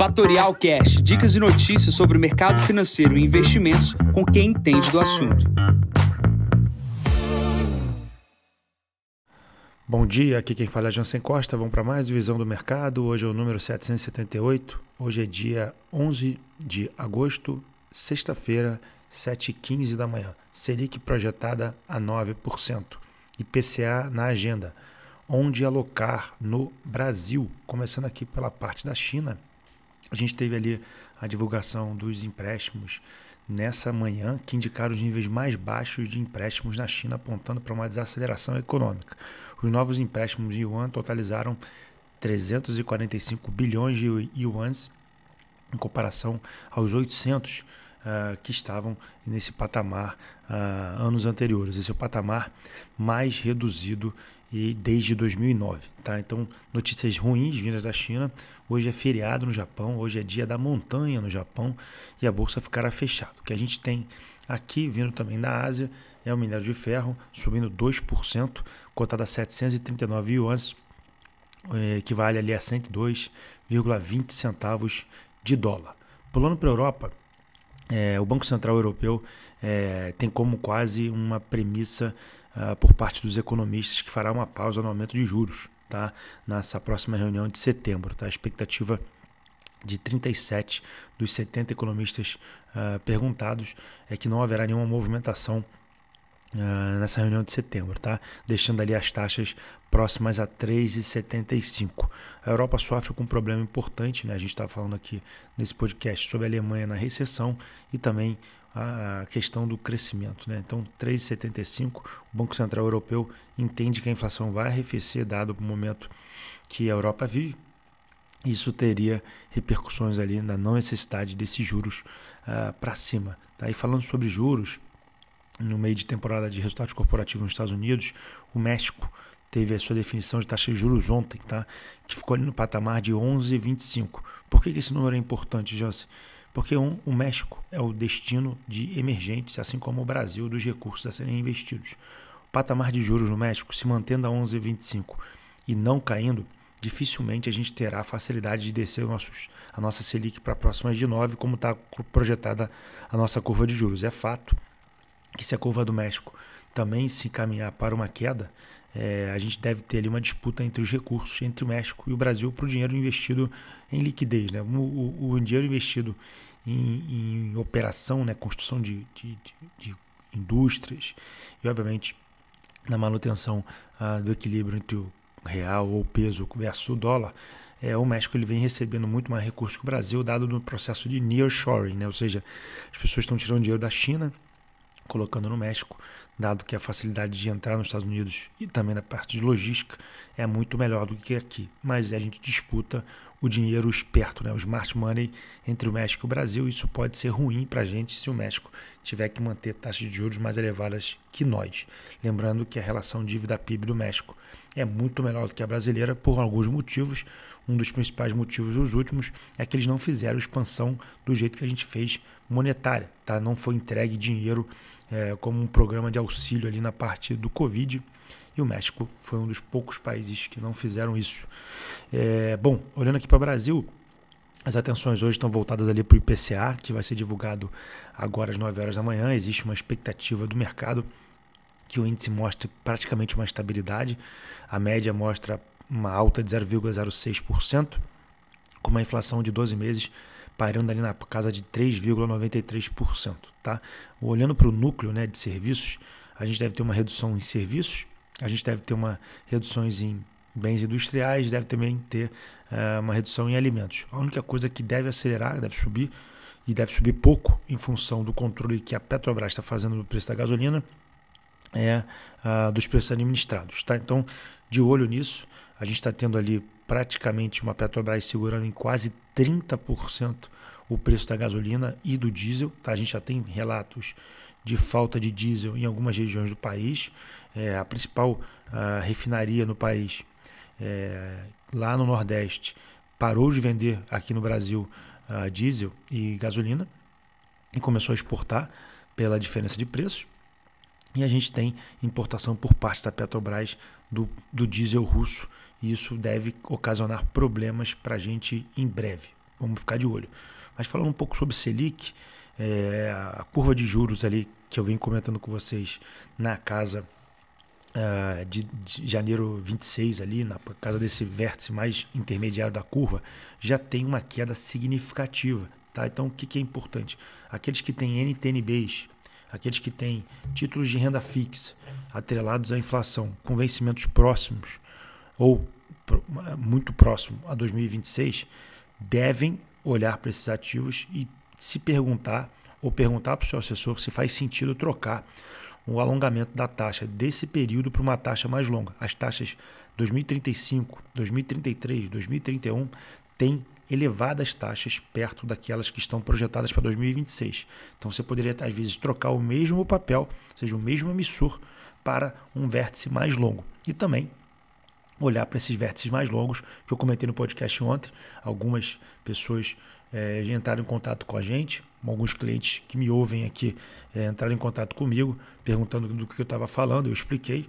Fatorial Cash, dicas e notícias sobre o mercado financeiro e investimentos com quem entende do assunto. Bom dia, aqui quem fala é Jansen Costa. Vamos para mais divisão do mercado. Hoje é o número 778. Hoje é dia 11 de agosto, sexta-feira, 7h15 da manhã. Selic projetada a 9%. IPCA na agenda. Onde alocar no Brasil? Começando aqui pela parte da China. A gente teve ali a divulgação dos empréstimos nessa manhã, que indicaram os níveis mais baixos de empréstimos na China, apontando para uma desaceleração econômica. Os novos empréstimos de yuan totalizaram 345 bilhões de yuans em comparação aos 800 uh, ah, que estavam nesse patamar uh, anos anteriores. Esse é o patamar mais reduzido e desde 2009. Tá? Então, notícias ruins vindas da China. Hoje é feriado no Japão, hoje é dia da montanha no Japão e a bolsa ficará fechada. O que a gente tem aqui, vindo também da Ásia, é o minério de ferro subindo 2%, cotado a 739 yuans, é, equivale ali a 102,20 centavos de dólar. Pulando para a Europa, é, o Banco Central Europeu é, tem como quase uma premissa uh, por parte dos economistas que fará uma pausa no aumento de juros tá? nessa próxima reunião de setembro. Tá? A expectativa de 37 dos 70 economistas uh, perguntados é que não haverá nenhuma movimentação uh, nessa reunião de setembro, tá? deixando ali as taxas próximas a 3,75. A Europa sofre com um problema importante, né? a gente está falando aqui nesse podcast sobre a Alemanha na recessão e também a questão do crescimento. Né? Então, 3,75, o Banco Central Europeu entende que a inflação vai arrefecer, dado o momento que a Europa vive. Isso teria repercussões ali na não necessidade desses juros uh, para cima. Tá? E falando sobre juros, no meio de temporada de resultados corporativos nos Estados Unidos, o México teve a sua definição de taxa de juros ontem, tá? que ficou ali no patamar de 11,25. Por que, que esse número é importante, José? Porque um, o México é o destino de emergentes, assim como o Brasil, dos recursos a serem investidos. O patamar de juros no México se mantendo a 11,25 e não caindo, dificilmente a gente terá facilidade de descer nossos, a nossa Selic para próximas de 9, como está projetada a nossa curva de juros. É fato que se a curva do México também se encaminhar para uma queda, é, a gente deve ter ali uma disputa entre os recursos entre o México e o Brasil para o dinheiro investido em liquidez. Né? O, o, o dinheiro investido em, em, operação, né? construção de, de, de, de, indústrias e, obviamente, na manutenção ah, do equilíbrio entre o real ou peso versus o dólar, é, o México ele vem recebendo muito mais recursos que o Brasil, dado no processo de nearshoring, né? ou seja, as pessoas estão tirando dinheiro da China, colocando no México, dado que a facilidade de entrar nos Estados Unidos e também na parte de logística é muito melhor do que aqui. Mas a gente disputa o dinheiro esperto, né? o smart money entre o México e o Brasil. Isso pode ser ruim para a gente se o México tiver que manter taxas de juros mais elevadas que nós. Lembrando que a relação dívida-PIB do México é muito melhor do que a brasileira por alguns motivos. Um dos principais motivos, os últimos, é que eles não fizeram expansão do jeito que a gente fez monetária. Tá? Não foi entregue dinheiro é, como um programa de auxílio ali na parte do Covid. E o México foi um dos poucos países que não fizeram isso. É, bom, olhando aqui para o Brasil, as atenções hoje estão voltadas ali para o IPCA, que vai ser divulgado agora às 9 horas da manhã. Existe uma expectativa do mercado que o índice mostre praticamente uma estabilidade. A média mostra uma alta de 0,06%, com uma inflação de 12 meses parando ali na casa de 3,93%. Tá? Olhando para o núcleo né, de serviços, a gente deve ter uma redução em serviços, a gente deve ter uma reduções em bens industriais, deve também ter uh, uma redução em alimentos. A única coisa que deve acelerar, deve subir, e deve subir pouco em função do controle que a Petrobras está fazendo do preço da gasolina, é uh, dos preços administrados. Tá? Então, de olho nisso, a gente está tendo ali praticamente uma Petrobras segurando em quase 30% o preço da gasolina e do diesel. Tá? A gente já tem relatos de falta de diesel em algumas regiões do país. É, a principal a refinaria no país, é, lá no Nordeste, parou de vender aqui no Brasil diesel e gasolina e começou a exportar pela diferença de preços. E a gente tem importação por parte da Petrobras do, do diesel russo. E isso deve ocasionar problemas para a gente em breve. vamos ficar de olho. Mas falando um pouco sobre Selic, é, a curva de juros ali que eu venho comentando com vocês na casa uh, de, de, janeiro 26 ali, na casa desse vértice mais intermediário da curva, já tem uma queda significativa. Tá? Então o que, que é importante? Aqueles que têm NTNBs, aqueles que têm títulos de renda fixa atrelados à inflação com vencimentos próximos ou muito próximo a 2026, devem olhar para esses ativos e se perguntar ou perguntar para o seu assessor se faz sentido trocar o alongamento da taxa desse período para uma taxa mais longa. As taxas 2035, 2033, 2031 têm elevadas taxas perto daquelas que estão projetadas para 2026. Então você poderia às vezes trocar o mesmo papel, seja o mesmo emissor, para um vértice mais longo. E também olhar para esses vértices mais longos que eu comentei no podcast ontem. Algumas pessoas é, entraram em contato com a gente, alguns clientes que me ouvem aqui é, entraram em contato comigo, perguntando do que eu estava falando, eu expliquei.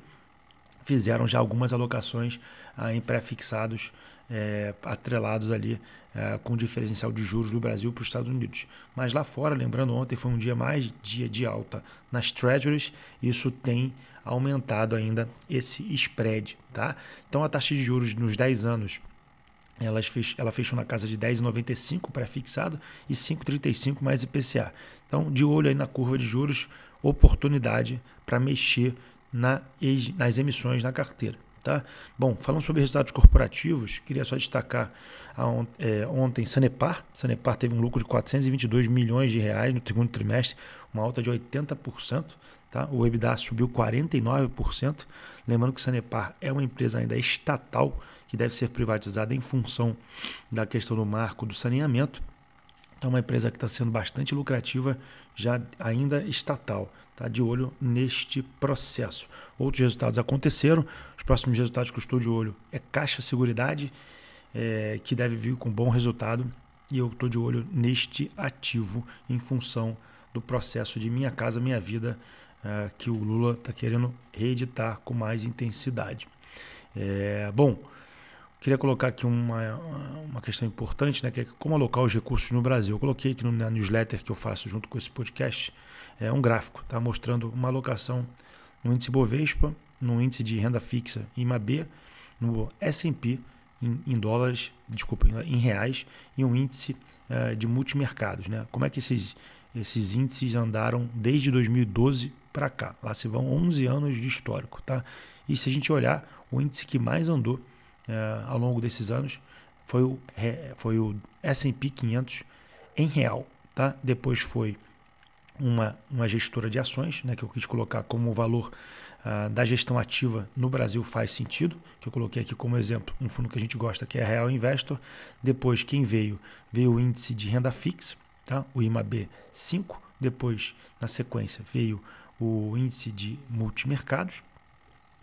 Fizeram já algumas alocações ah, em pré-fixados é, atrelados ali é, com o diferencial de juros do Brasil para os Estados Unidos. Mas lá fora, lembrando, ontem foi um dia mais dia de alta nas treasuries, isso tem aumentado ainda esse spread. Tá? Então a taxa de juros nos 10 anos ela, fech, ela fechou na casa de 10,95 pré-fixado e 5,35 mais IPCA. Então, de olho aí na curva de juros, oportunidade para mexer na, nas emissões na carteira. Tá? Bom, falando sobre resultados corporativos, queria só destacar a, é, ontem Sanepar. Sanepar teve um lucro de 422 milhões de reais no segundo trimestre, uma alta de 80%. Tá? O EBITDA subiu 49%. Lembrando que Sanepar é uma empresa ainda estatal que deve ser privatizada em função da questão do marco do saneamento. Então, é uma empresa que está sendo bastante lucrativa, já ainda estatal. Está de olho neste processo. Outros resultados aconteceram. Os próximos resultados que eu estou de olho é Caixa Seguridade, é, que deve vir com bom resultado. E eu estou de olho neste ativo em função do processo de Minha Casa Minha Vida, é, que o Lula está querendo reeditar com mais intensidade. É, bom, Queria colocar aqui uma, uma questão importante, né, que é como alocar os recursos no Brasil. Eu coloquei aqui na newsletter que eu faço junto com esse podcast é um gráfico, tá mostrando uma alocação no índice Bovespa, no índice de renda fixa IMAB, no S&P em, em, dólares, desculpa, em reais e um índice uh, de multimercados, né? Como é que esses esses índices andaram desde 2012 para cá? Lá se vão 11 anos de histórico, tá? E se a gente olhar, o índice que mais andou é, ao longo desses anos foi o, foi o S&P 500 em real, tá? Depois foi uma, uma gestora de ações, né, que eu quis colocar como valor uh, da gestão ativa no Brasil faz sentido, que eu coloquei aqui como exemplo um fundo que a gente gosta, que é Real Investor. Depois, quem veio? Veio o índice de renda fixa, tá? o IMAB 5. Depois, na sequência, veio o índice de multimercados,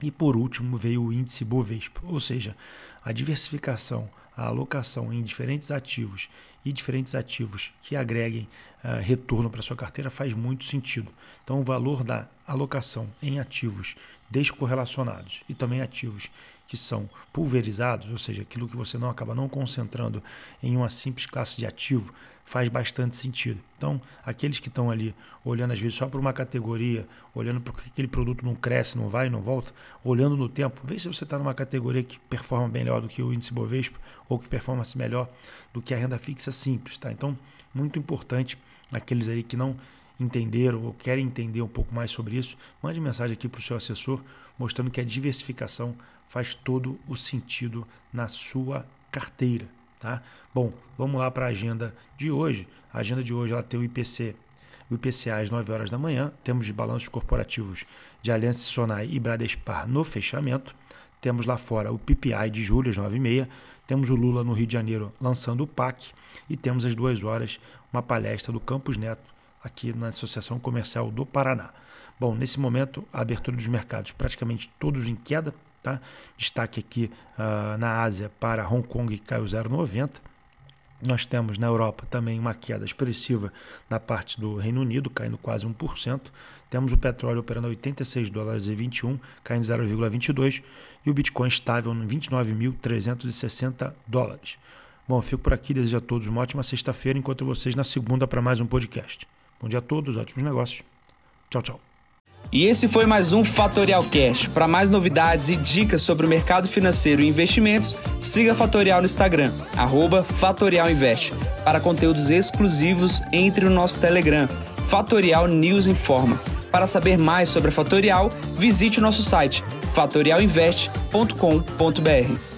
e por último veio o índice Bovespa, ou seja, a diversificação, a alocação em diferentes ativos e diferentes ativos que agreguem uh, retorno para sua carteira faz muito sentido. Então, o valor da alocação em ativos descorrelacionados e também ativos que são pulverizados, ou seja, aquilo que você não acaba não concentrando em uma simples classe de ativo, faz bastante sentido. Então, aqueles que estão ali olhando às vezes só para uma categoria, olhando para que aquele produto não cresce, não vai, não volta, olhando no tempo, vê se você está numa categoria que performa melhor do que o índice Bovespa ou que performa melhor do que a renda fixa simples, tá? Então, muito importante aqueles aí que não entenderam ou querem entender um pouco mais sobre isso, mande mensagem aqui para o seu assessor mostrando que a diversificação faz todo o sentido na sua carteira. Tá? Bom, vamos lá para a agenda de hoje. A agenda de hoje ela tem o IPC, o IPCA às 9 horas da manhã. Temos balanços corporativos de Aliança Sonai e Bradespar no fechamento. Temos lá fora o PPI de julho às 9h30. Temos o Lula no Rio de Janeiro lançando o PAC. E temos às 2 horas uma palestra do Campos Neto aqui na Associação Comercial do Paraná. Bom, nesse momento, a abertura dos mercados praticamente todos em queda, Tá? Destaque aqui uh, na Ásia para Hong Kong, caiu 0,90. Nós temos na Europa também uma queda expressiva na parte do Reino Unido, caindo quase 1%. Temos o petróleo operando a 86 dólares e 21, caindo 0,22, e o Bitcoin estável em 29.360 dólares. Bom, fico por aqui, desejo a todos uma ótima sexta-feira, enquanto vocês na segunda para mais um podcast. Bom dia a todos, ótimos negócios. Tchau, tchau. E esse foi mais um Fatorial Cash. Para mais novidades e dicas sobre o mercado financeiro e investimentos, siga Fatorial no Instagram, @fatorialinvest. Para conteúdos exclusivos, entre no nosso Telegram, Fatorial News Informa. Para saber mais sobre a Fatorial, visite o nosso site fatorialinvest.com.br.